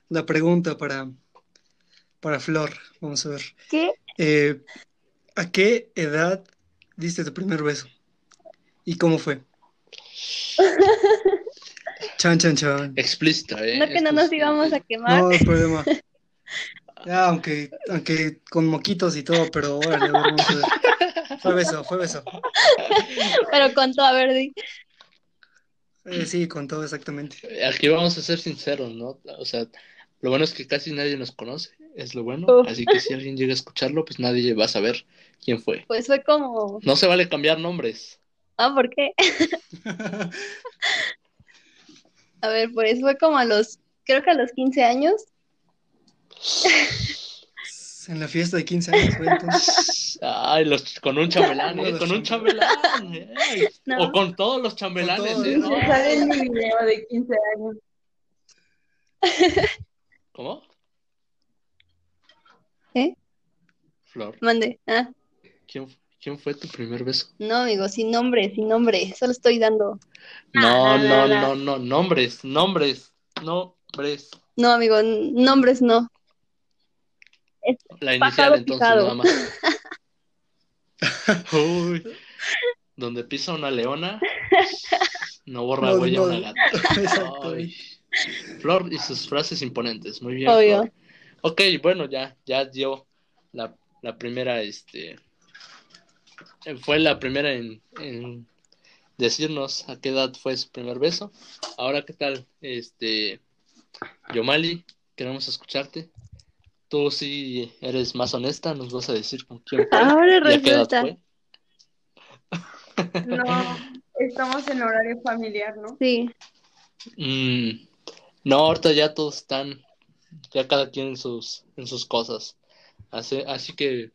la pregunta para, para Flor. Vamos a ver. ¿Qué? Eh, ¿A qué edad diste tu primer beso? ¿Y cómo fue? *laughs* Chan, chan, chan. Explícita, ¿eh? No que no nos íbamos a quemar. No hay problema. *laughs* Ya, aunque, aunque con moquitos y todo, pero ver, vamos a ver. Fue beso, fue beso. Pero con todo, a ver, di. Eh, sí, con todo exactamente. Aquí vamos a ser sinceros, ¿no? O sea, lo bueno es que casi nadie nos conoce, es lo bueno. Uf. Así que si alguien llega a escucharlo, pues nadie va a saber quién fue. Pues fue como. No se vale cambiar nombres. Ah, ¿por qué? A ver, pues fue como a los. Creo que a los 15 años. En la fiesta de 15 años fue entonces. Ay, los, con un chambelán, ¿eh? Con un chambelán. ¿eh? No. O con todos los chambelanes, todos. ¿eh? No. sale en mi video de 15 años. *laughs* ¿Cómo? ¿Eh? Flor, Mande. Ah, ¿quién, quién fue tu primer beso? no, amigo, sin nombre, sin nombre. Solo estoy dando. No, Ah, no, no, no, no, nombres, nombres, nombres. No, amigo, nombres no. La inicial entonces picado. nada más. *laughs* Uy, donde pisa una leona, no borra No, huella no. una gata. *laughs* Exacto. Flor y sus frases imponentes, muy bien. Obvio. Flor. Ok, bueno, ya, ya dio la, la primera, este, fue la primera en, en decirnos a qué edad fue su primer beso. Ahora, ¿qué tal? Este, Yomali, queremos escucharte. Tú sí eres más honesta, nos vas a decir con quién fue Ahora y a qué edad resulta. fue. *laughs* No, estamos en horario familiar, ¿no? Sí. Mm, no, ahorita ya todos están, ya cada quien en sus, en sus cosas. Así, así que,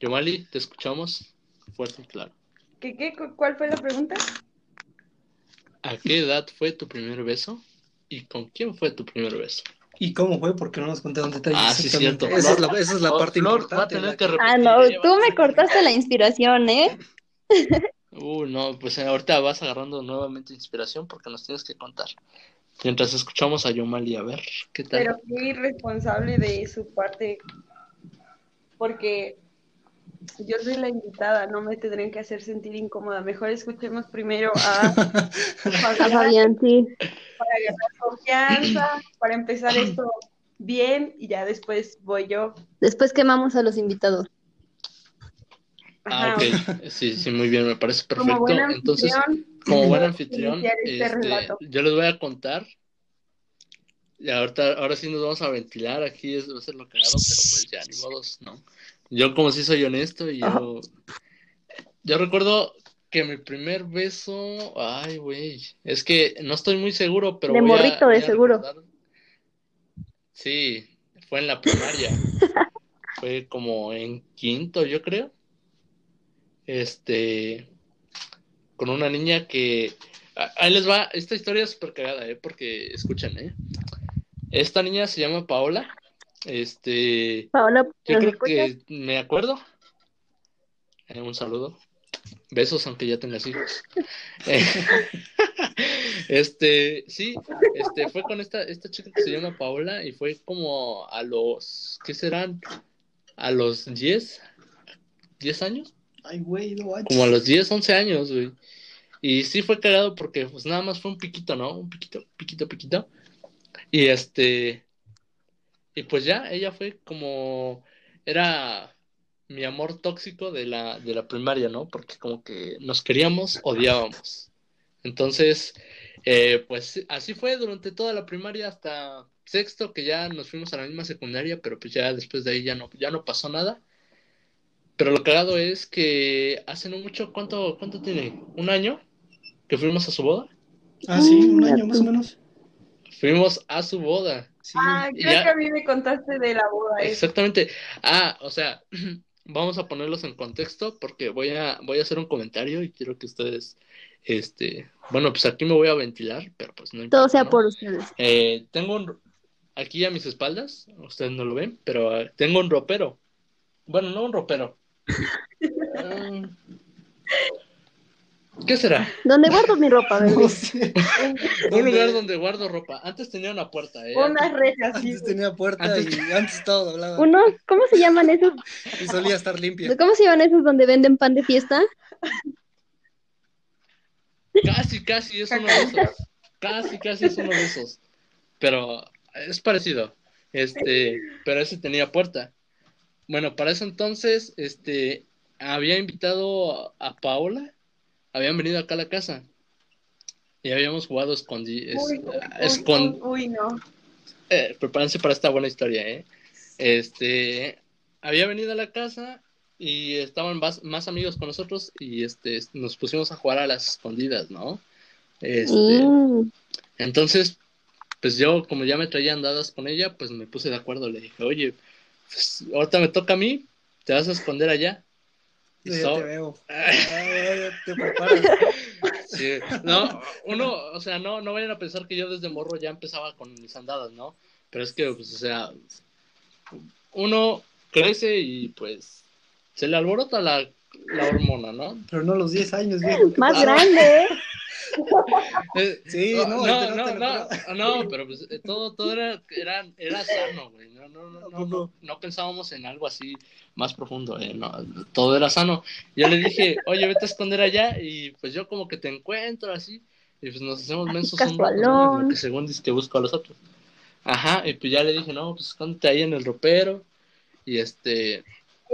Yomali, te escuchamos fuerte y claro. ¿Qué, qué, cu- ¿Cuál fue la pregunta? ¿A qué edad fue tu primer beso? ¿Y con quién fue tu primer beso? ¿Y cómo fue? Porque no nos contaron detalles. Ah, sí, cierto. Esa es la, esa es la Oh, parte Flor importante. la que. Ah, no, ¿eh? tú me cortaste la inspiración, ¿eh? Uh, no, pues ahorita vas agarrando nuevamente inspiración porque nos tienes que contar. Mientras escuchamos a Yomali, a ver, ¿qué tal? Pero qué irresponsable de su parte. Porque yo soy la invitada, no me tendrían que hacer sentir incómoda. Mejor escuchemos primero a, *laughs* A Fabián sí. para ganar confianza, para empezar esto bien y ya después voy yo. Después quemamos a los invitados. Ah, Ajá, ok. Sí, sí, muy bien, me parece Como perfecto. buen Entonces, como buen a anfitrión, este este, yo les voy a contar. Y ahorita, ahora sí nos vamos a ventilar aquí, es, va a ser lo cagado, pero pues ya, ni modos, ¿no? Yo como sí soy honesto y yo... Yo recuerdo que mi primer beso, ay, güey, es que no estoy muy seguro, pero De voy a- morrito, voy de a seguro. recordar. Sí, fue en la primaria. *laughs* Fue como en quinto, yo creo. Este, con una niña que, ah, ahí les va, esta historia es súper cagada, ¿eh? Porque, escuchen, ¿eh? Esta niña se llama Paola. Este, Paola, yo ¿nos creo escuchas? que me acuerdo. Eh, un saludo. Besos, aunque ya tengas hijos. Eh, *laughs* este, sí, este, fue con esta, esta chica que se llama Paola y fue como a los, ¿qué serán? A los 10, 10 años, Ay, güey, no como a los 10, 11 años, güey. Y sí fue cagado porque pues nada más fue un piquito, ¿no? Un piquito, piquito, piquito. Y este, y pues ya, ella fue como, era mi amor tóxico de la, de la primaria, ¿no? Porque como que nos queríamos, odiábamos. Entonces, eh, pues así fue durante toda la primaria hasta sexto, que ya nos fuimos a la misma secundaria, pero pues ya después de ahí ya no, ya no pasó nada. Pero lo cagado es que hace no mucho, ¿cuánto, cuánto tiene? ¿Un año? Que fuimos a su boda. Ah, sí, un año más o menos. Fuimos a su boda. Sí. Ah, creo Ya. que a mí me contaste de la boda. esa. Exactamente. Ah, o sea, *clears throat* vamos a ponerlos en contexto porque voy a, voy a hacer un comentario y quiero que ustedes, este, bueno, pues aquí me voy a ventilar, pero pues no Todo importa, sea ¿no? por ustedes. Eh, tengo un, aquí a mis espaldas, ustedes no lo ven, pero eh, tengo un ropero. Bueno, no un ropero. *laughs* Ah, ¿Qué será? ¿Dónde guardo mi ropa, bebé? *laughs* No sé. *laughs* Un lugar donde guardo ropa. Antes tenía una puerta, ¿eh? Unas rejas, *laughs* sí. Antes tenía puerta Antes- y antes todo doblado. Uno, ¿cómo se llaman esos? Y solía estar limpia. ¿Cómo se llaman esos donde venden pan de fiesta? Casi, casi es uno de esos. Casi, casi es uno de esos. Pero es parecido. Este, pero ese tenía puerta. Bueno, para eso entonces, este, había invitado a Paola. Habían venido acá a la casa. Y habíamos jugado escondi es- Uy, uy, escon- uy, no. eh, prepárense para esta buena historia, ¿eh? Este, había venido a la casa y estaban más, más amigos con nosotros y este, nos pusimos a jugar a las escondidas, ¿no? Este, Mm, entonces, pues yo, como ya me traía andadas con ella, pues me puse de acuerdo. Le dije, oye, pues, ahorita me toca a mí, te vas a esconder allá. Yo so- te veo. *laughs* Te preparas. Sí, no, uno, o sea, no, no vayan a pensar que yo desde morro ya empezaba con mis andadas, ¿no? Pero es que, pues, o sea, uno crece y pues se le alborota la, la hormona, ¿no? Pero no los 10 años, viejo. ¿qué más grande, ¿eh? *laughs* Eh, Sí, no, no, no, no, nota, no, pero pues eh, todo, todo era, era, era sano, güey. No, no, no, ¿A no, no, no pensábamos en algo así más profundo, eh, no, todo era sano. Yo le dije, oye, vete a esconder allá y pues yo como que te encuentro así y pues nos hacemos mensos un rato, que según dice que busco a los otros. Ajá, y pues ya le dije, no, pues escóndete ahí en el ropero y este,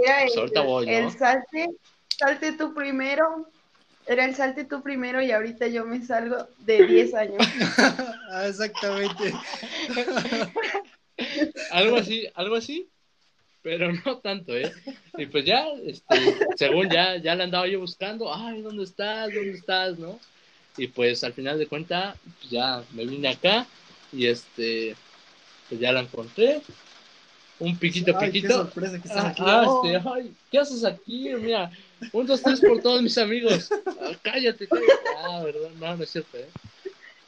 Era Pues el, ahorita voy, ¿no? el salte, salte tú primero. Era el salte tú primero y ahorita yo me salgo de 10 *laughs* años. Ah, exactamente. *laughs* algo así, algo así, pero no tanto, ¿eh? Y pues ya, este, según ya, ya la andaba yo buscando, ay, ¿dónde estás? ¿Dónde estás? ¿No? Y pues al final de cuenta, pues ya me vine acá y este, pues ya la encontré, un piquito, Ay, qué piquito. sorpresa que estás Ah, aquí. ah, Oh. este, ay, ¿qué haces aquí? Mira, un, dos, tres por todos mis amigos. Ah, cállate, cállate. Ah, ¿verdad? No, no es cierto, ¿eh?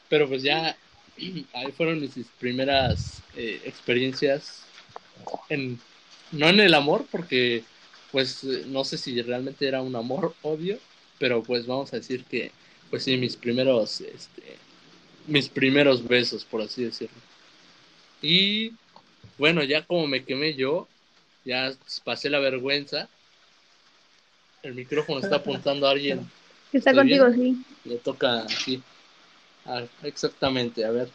Pero pues ya, *clears throat* ahí fueron mis primeras eh, experiencias en, no en el amor, porque pues no sé si realmente era un amor obvio, pero pues vamos a decir que, pues sí, mis primeros, este, mis primeros besos, por así decirlo. Y bueno, ya como me quemé yo, ya pasé la vergüenza, el micrófono está apuntando a alguien. *laughs* Está ¿Estoy contigo, bien? sí. Le toca sí. Ah, exactamente, a ver.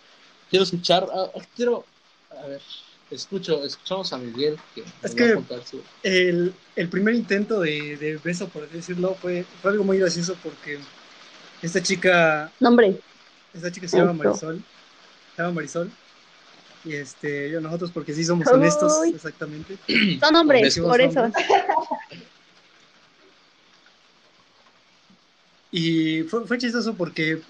Quiero escuchar, ah, quiero, a ver, escucho, escuchamos a Miguel que Es que- a contar su... El, el primer intento de, de beso, por así decirlo, fue, fue algo muy gracioso porque esta chica, Nombre. esta chica se llama. Marisol, se llama Marisol, y este, yo- nosotros porque sí somos honestos, Uy. exactamente. *clears throat* Son hombres, Honestos por eso. hombres. Y fue, fue chistoso porque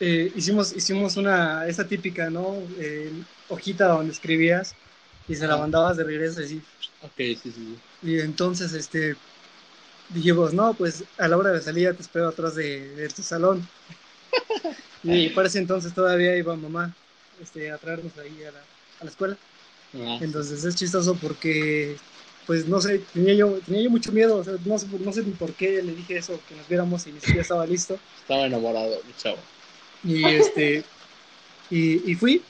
eh, hicimos, hicimos una, esa típica, ¿no? Eh, hojita donde escribías y se la mandabas de regreso así. Ok, sí, sí, sí. Y entonces, este, dijimos, no, pues a la hora de salida te espero atrás de, de tu salón. *laughs* y para ese entonces todavía iba mamá este, a traernos ahí a la, a la escuela. Ah, Entonces es chistoso porque, pues no sé, tenía yo, tenía yo mucho miedo, o sea, no, sé, no sé ni por qué le dije eso, que nos viéramos y ni siquiera estaba listo. estaba enamorado, mi chavo. Y este, y, y fui,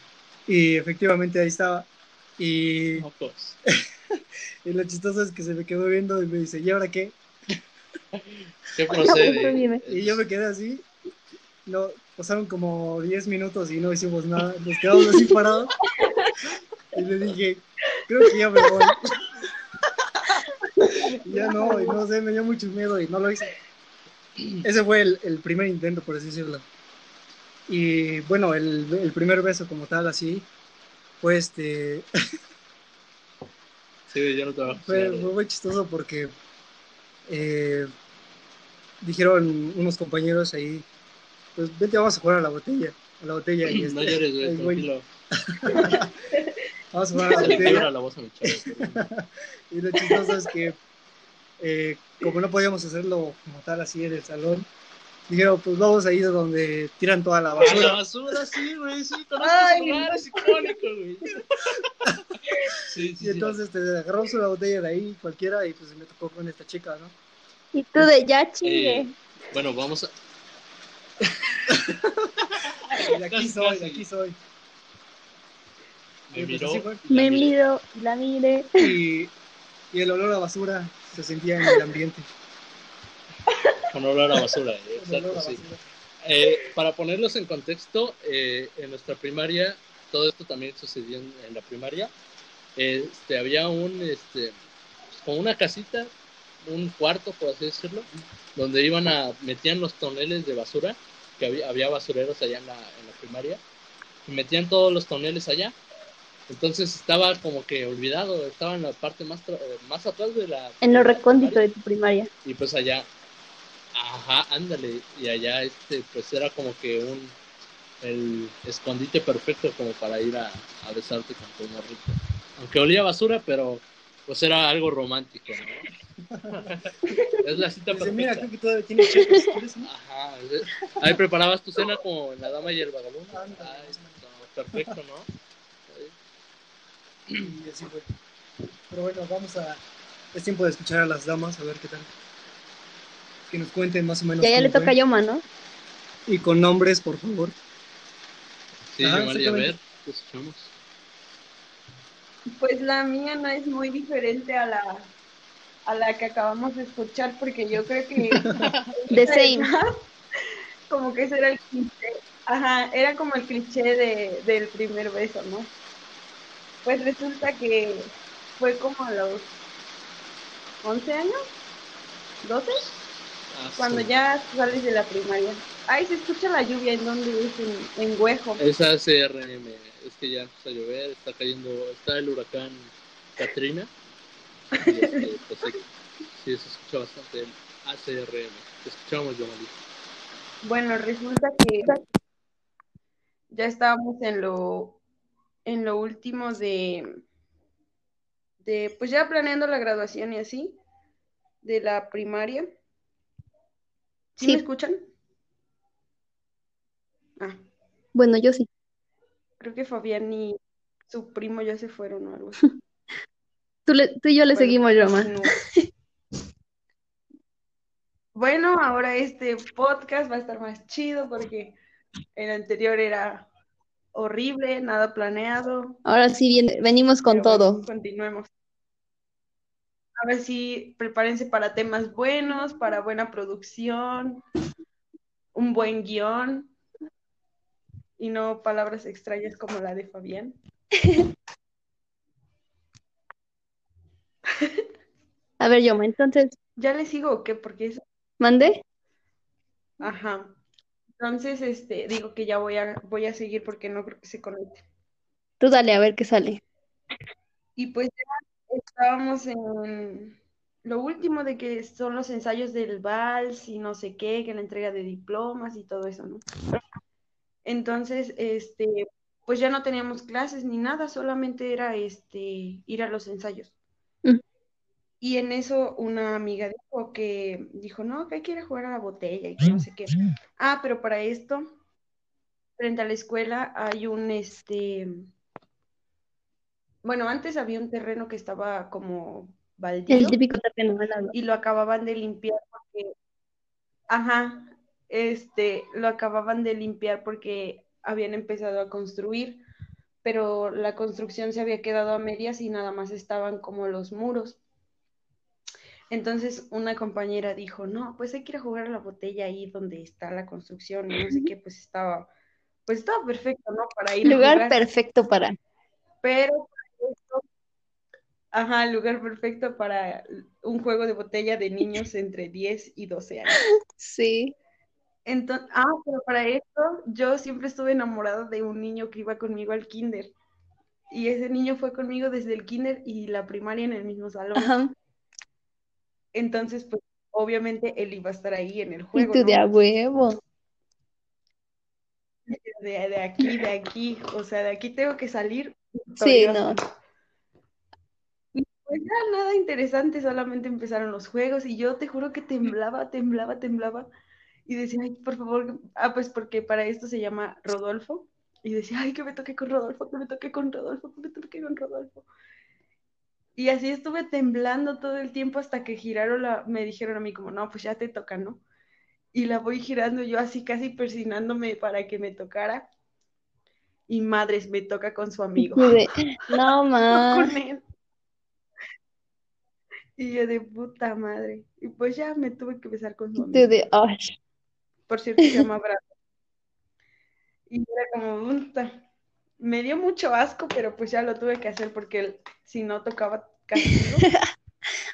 y efectivamente ahí estaba. Y, No, pues. *laughs* y lo chistoso es que se me quedó viendo y me dice, ¿y ahora qué? *laughs* ¿Qué procede? Y yo me quedé así. No, pasaron como 10 minutos y no hicimos nada. Nos quedamos así parados. Y le dije, creo que ya me voy. Y ya no, y no sé, me dio mucho miedo y no lo hice. Ese fue el, el primer intento, por así decirlo. Y bueno, el, el primer beso como tal, así, fue este, Sí, ya no te fue, fue muy chistoso porque eh, dijeron unos compañeros ahí, pues vente, vamos a jugar a la botella, a la botella. Y No este, llores, güey, tranquilo. *laughs* vamos a jugar a la botella. quiebra la voz a mi chavo. *laughs* pero- Y lo chistoso es que, eh, como no podíamos hacerlo como tal así en el salón, dijeron, pues vamos ahí donde tiran toda la A la basura. basura, sí, güey, sí, conozco Ay, ese lugar, es icónico, güey. *laughs* Sí, sí, Y sí. entonces te agarramos una botella de ahí, cualquiera, y pues me tocó con esta chica, ¿no? Y tú de ya chingue. Eh, bueno, vamos a... *laughs* Y de aquí soy, de aquí soy. Me miró. así fue. y la Me miré. miro y la mire. Y, y el olor a basura se sentía en el ambiente. Con olor a basura, *laughs* exacto, a sí. basura. Eh, para ponerlos en contexto, eh, en nuestra primaria, todo esto también sucedió en, en la primaria. Este, había un, este, como una casita, un cuarto, por así decirlo, donde iban a, metían los toneles de basura, que había, había basureros allá en la, en la primaria, y metían todos los toneles allá. Entonces estaba como que olvidado, estaba en la parte más, tra- eh, más atrás de la... En lo recóndito de tu primaria. Y pues allá, ajá, ándale, y allá este, pues era como que un, el escondite perfecto como para ir a, a besarte con tu morrito. Aunque olía basura, pero pues era algo romántico, ¿no? *laughs* es la cita Dice, mira, creo perfecta. que todavía tiene chicos, ¿quieres uno? Ajá, ahí preparabas tu cena como en La Dama y el Vagabundo. Ay, no, perfecto, ¿no? Y así fue. Pero bueno, vamos a. Es tiempo de escuchar a las damas, a ver qué tal. Que nos cuenten más o menos. Ya ya le toca fue. a Yoma, ¿no? Y con nombres, por favor. Sí, Ajá, Yomari, a ver, escuchamos. Pues la mía no es muy diferente a la a la que acabamos de escuchar porque yo creo que *laughs* The same. como que ese era el cliché. Ajá, era como el cliché de, del primer beso, ¿no? Pues resulta que fue como a los 11 años, 12, Ah, cuando sí. ya sales de la primaria. Ay, se escucha la lluvia, ¿en dónde es? En, en Huejo. Esa CRM, es que ya empieza a llover, está cayendo, está el huracán Katrina. *laughs* Y este, pues sí, sí, se escucha bastante el ACRM. Te escuchamos, Yomali. Bueno, resulta que ya estábamos en lo en lo último de de pues ya planeando la graduación y así de la primaria. ¿Sí, Sí. me escuchan? Ah, Bueno, yo sí. Creo que Fabián y su primo ya se fueron o algo así. *laughs* Tú, le- tú y yo le Bueno, seguimos, Yoma. continúo. Bueno, ahora este podcast va a estar más chido porque el anterior era horrible, nada planeado. Ahora sí viene- venimos con Pero bueno, todo. continuemos. Ahora sí, prepárense para temas buenos, para buena producción, un buen guion y no palabras extrañas como la de Fabián. A ver, Yoma, entonces, ¿Ya le sigo o qué? Porque es... ¿mandé? Ajá. Entonces, este, digo que ya voy a, voy a seguir porque no creo que se conecte. Tú dale, a ver qué sale. Y pues ya estábamos en lo último de que son los ensayos del vals y no sé qué, que la entrega de diplomas y todo eso, ¿no? Entonces, este, pues ya no teníamos clases ni nada, solamente era este ir a los ensayos. Mm. Y en eso una amiga dijo que dijo, no, que hay que ir a jugar a la botella y que no sé qué. Ah, pero para esto, frente a la escuela hay un este, bueno, antes había un terreno que estaba como El baldío típico terreno y lo acababan de limpiar porque, ajá, este, lo acababan de limpiar porque habían empezado a construir, pero la construcción se había quedado a medias y nada más estaban como los muros. Entonces una compañera dijo, no, pues hay que ir a jugar a la botella ahí donde está la construcción y no sé qué, pues estaba, pues estaba perfecto, ¿no? Para ir a Lugar jugar. perfecto para. Pero esto, ajá, lugar perfecto para un juego de botella de niños entre 10 y 12 años. *laughs* Sí. Entonces, ah, pero para esto yo siempre estuve enamorada de un niño que iba conmigo al kinder. Y ese niño fue conmigo desde el kinder y la primaria en el mismo salón. Ajá. Entonces, pues obviamente él iba a estar ahí en el Y juego, tú de a huevo. De, de aquí, de aquí, o sea, de aquí tengo que salir Sí, no. Y pues ya nada interesante, solamente empezaron los juegos y yo te juro que temblaba, temblaba, temblaba y decía, ay, por favor, ah, pues porque para esto se llama Rodolfo y decía, ay, que me toque con Rodolfo, que me toque con Rodolfo, que me toque con Rodolfo. Y así estuve temblando todo el tiempo hasta que giraron la, me dijeron a mí como, no, pues ya te toca, ¿no? Y la voy girando yo así casi persinándome para que me tocara. Y madres, me toca con su amigo. *laughs* no más. con él. Y yo de puta madre. Y pues ya me tuve que besar con su amigo. Por cierto, se llama *laughs* Brad. Y era como. Me dio mucho asco, pero pues ya lo tuve que hacer porque si no tocaba castigo. *laughs*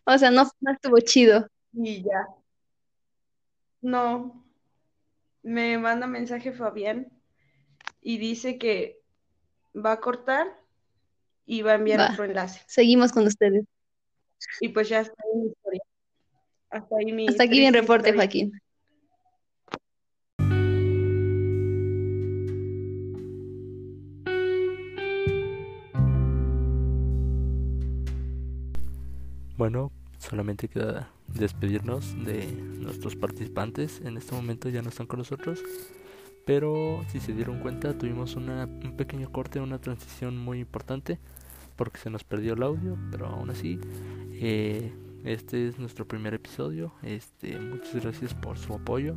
O sea, no, no estuvo chido. Y ya. No. Me manda mensaje Fabián y dice que va a cortar y va a enviar Va. otro enlace. Seguimos con ustedes. Y pues ya está ahí mi historia. Hasta ahí mi Hasta aquí bien triste reporte, historia. Joaquín. Bueno, solamente queda despedirnos de nuestros participantes. En este momento ya no están con nosotros. Pero si se dieron cuenta, tuvimos una, un pequeño corte, una transición muy importante. Porque se nos perdió el audio. Pero aún así, eh, este es nuestro primer episodio. Este, muchas gracias por su apoyo.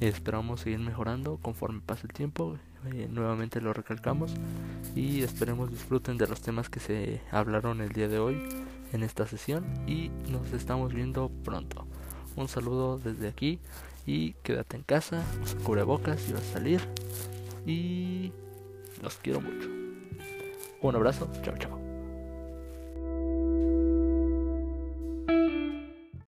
Esperamos seguir mejorando conforme pase el tiempo. Eh, nuevamente lo recalcamos. Y esperemos disfruten de los temas que se hablaron el día de hoy en esta sesión y nos estamos viendo pronto. Un saludo desde aquí y quédate en casa, cubrebocas si vas a salir y los quiero mucho. Un abrazo, chao chao.